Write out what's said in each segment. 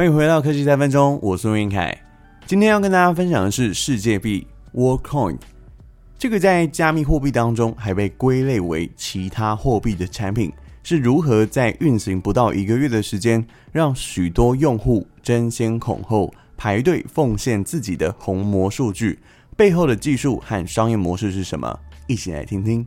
欢迎回到科技三分钟，我是吴晏恺。今天要跟大家分享的是世界币 Worldcoin，这个在加密货币当中还被归类为其他货币的产品，是如何在运行不到一个月的时间，让许多用户争先恐后排队奉献自己的红魔数据，背后的技术和商业模式是什么？一起来听听。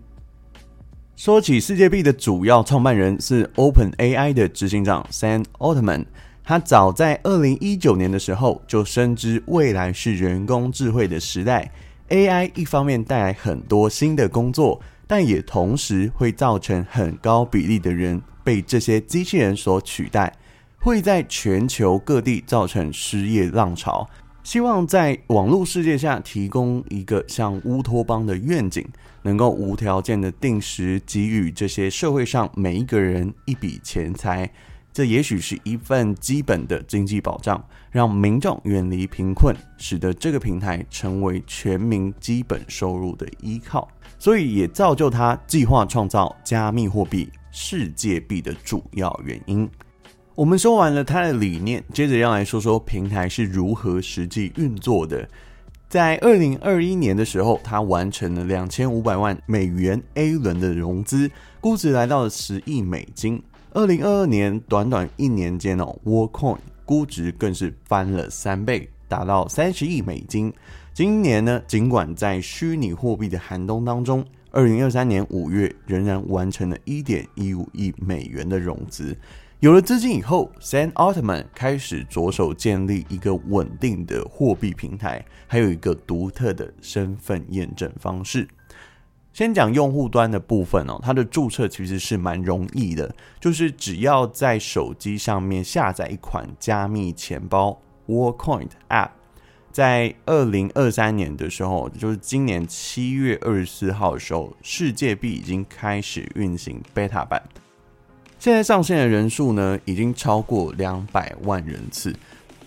说起世界币的主要创办人是 OpenAI 的执行长 Sam Altman，他早在二零一九年的时候就深知未来是人工智慧的时代，AI 一方面带来很多新的工作，但也同时会造成很高比例的人被这些机器人所取代，会在全球各地造成失业浪潮。希望在网络世界下提供一个像乌托邦的愿景，能够无条件的定时给予这些社会上每一个人一笔钱财，这也许是一份基本的经济保障，让民众远离贫困，使得这个平台成为全民基本收入的依靠，所以也造就他计划创造加密货币世界币的主要原因。我们说完了他的理念，接着要来说说平台是如何实际运作的。在二零二一年的时候，他完成了两千五百万美元 A 轮的融资，估值来到了十亿美金。二零二二年短短一年间哦沃 Coin 估值更是翻了三倍，达到三十亿美金。今年呢，尽管在虚拟货币的寒冬当中，二零二三年五月仍然完成了一点一五亿美元的融资。有了资金以后，Sam Altman 开始着手建立一个稳定的货币平台，还有一个独特的身份验证方式。先讲用户端的部分哦，它的注册其实是蛮容易的，就是只要在手机上面下载一款加密钱包 Warcoin App，在二零二三年的时候，就是今年七月二十四号的时候，世界币已经开始运行 Beta 版。现在上线的人数呢，已经超过两百万人次，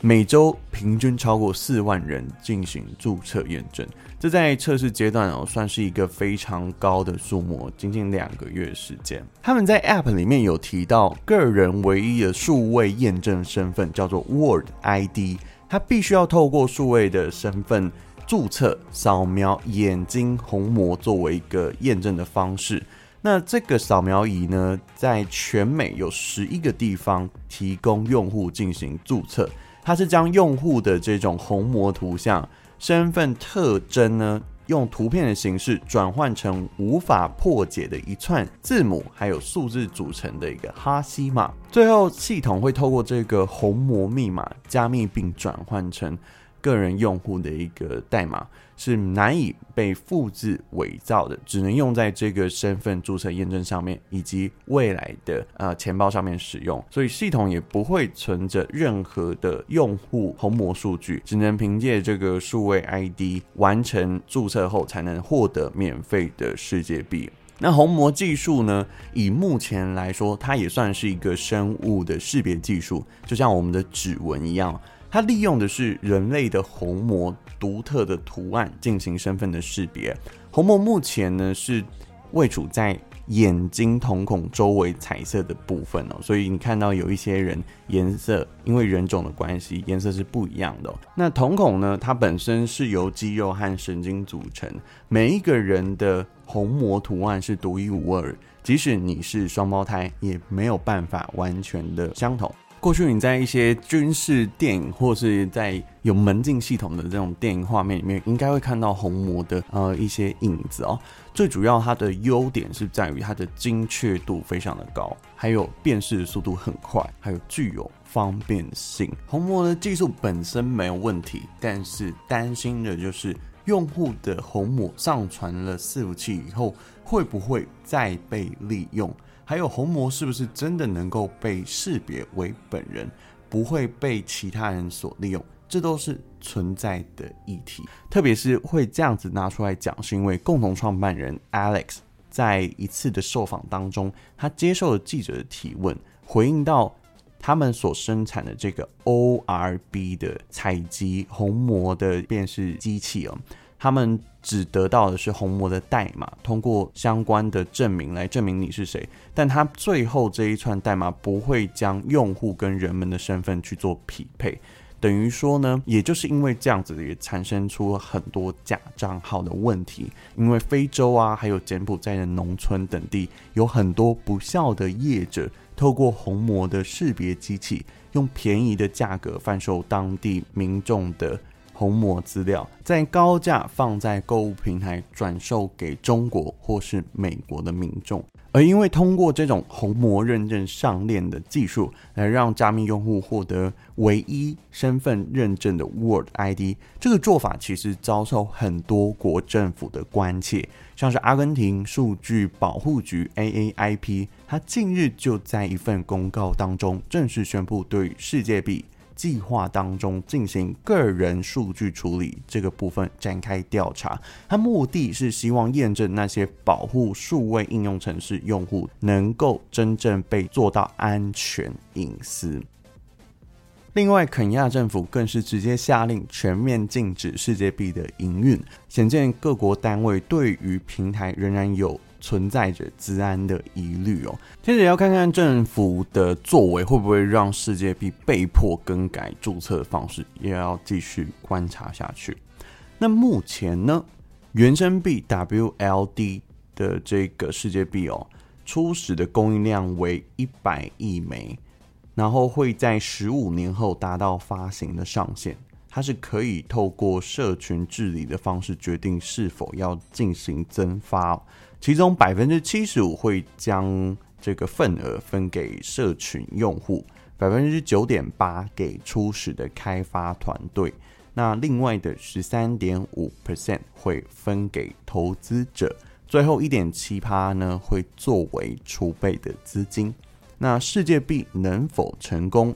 每周平均超过四万人进行注册验证。这在测试阶段哦，算是一个非常高的数目，仅仅两个月时间。他们在 App 里面有提到，个人唯一的数位验证身份叫做 Word ID，它必须要透过数位的身份注册，扫描眼睛虹膜作为一个验证的方式。那这个扫描仪呢，在全美有十一个地方提供用户进行注册。它是将用户的这种虹膜图像、身份特征呢，用图片的形式转换成无法破解的一串字母还有数字组成的一个哈希码。最后，系统会透过这个虹膜密码加密并转换成。个人用户的一个代码是难以被复制伪造的，只能用在这个身份注册验证上面，以及未来的呃钱包上面使用。所以系统也不会存着任何的用户虹膜数据，只能凭借这个数位 ID 完成注册后，才能获得免费的世界币。那虹膜技术呢？以目前来说，它也算是一个生物的识别技术，就像我们的指纹一样。它利用的是人类的虹膜独特的图案进行身份的识别。虹膜目前呢是位处在眼睛瞳孔周围彩色的部分哦，所以你看到有一些人颜色因为人种的关系颜色是不一样的。那瞳孔呢，它本身是由肌肉和神经组成，每一个人的虹膜图案是独一无二，即使你是双胞胎，也没有办法完全的相同。过去你在一些军事电影或是在有门禁系统的这种电影画面里面，应该会看到虹膜的呃一些影子哦。最主要它的优点是在于它的精确度非常的高，还有辨识速度很快，还有具有方便性。虹膜的技术本身没有问题，但是担心的就是用户的虹膜上传了伺服器以后，会不会再被利用？还有虹膜是不是真的能够被识别为本人，不会被其他人所利用？这都是存在的议题。特别是会这样子拿出来讲，是因为共同创办人 Alex 在一次的受访当中，他接受了记者的提问，回应到他们所生产的这个 ORB 的采集虹膜的辨识机器哦。他们只得到的是红魔的代码，通过相关的证明来证明你是谁，但他最后这一串代码不会将用户跟人们的身份去做匹配。等于说呢，也就是因为这样子，也产生出了很多假账号的问题。因为非洲啊，还有柬埔寨的农村等地，有很多不肖的业者，透过红魔的识别机器，用便宜的价格贩售当地民众的虹膜资料，再高价放在购物平台转售给中国或是美国的民众。而因为通过这种虹膜认证上链的技术，来让加密用户获得唯一身份认证的 Word ID，这个做法其实遭受很多国政府的关切，像是阿根廷数据保护局 AAIP，它近日就在一份公告当中正式宣布对世界币。计划当中进行个人数据处理这个部分展开调查，它目的是希望验证那些保护数位应用程式用户能够真正被做到安全隐私。另外，肯亚政府更是直接下令全面禁止世界币的营运，显见各国单位对于平台仍然有。存在着资安的疑虑哦。接着要看看政府的作为会不会让世界币被迫更改注册的方式，也要继续观察下去。那目前呢，原生币 WLD 的这个世界币哦，初始的供应量为一百亿枚，然后会在十五年后达到发行的上限。它是可以透过社群治理的方式决定是否要进行增发。其中百分之七十五会将这个份额分给社群用户，百分之九点八给初始的开发团队，那另外的十三点五 percent 会分给投资者，最后一点七趴呢会作为储备的资金。那世界币能否成功，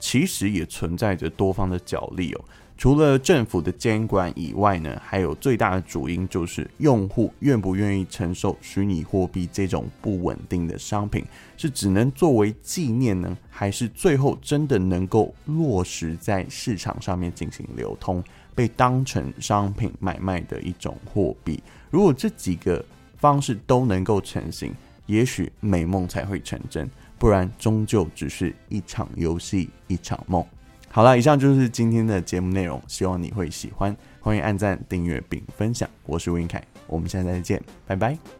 其实也存在着多方的角力哦。除了政府的监管以外呢，还有最大的主因就是用户愿不愿意承受虚拟货币这种不稳定的商品，是只能作为纪念呢，还是最后真的能够落实在市场上面进行流通，被当成商品买卖的一种货币？如果这几个方式都能够成型，也许美梦才会成真，不然终究只是一场游戏，一场梦。好了，以上就是今天的节目内容，希望你会喜欢。欢迎按赞、订阅并分享。我是吴晏恺，我们下次再见，拜拜。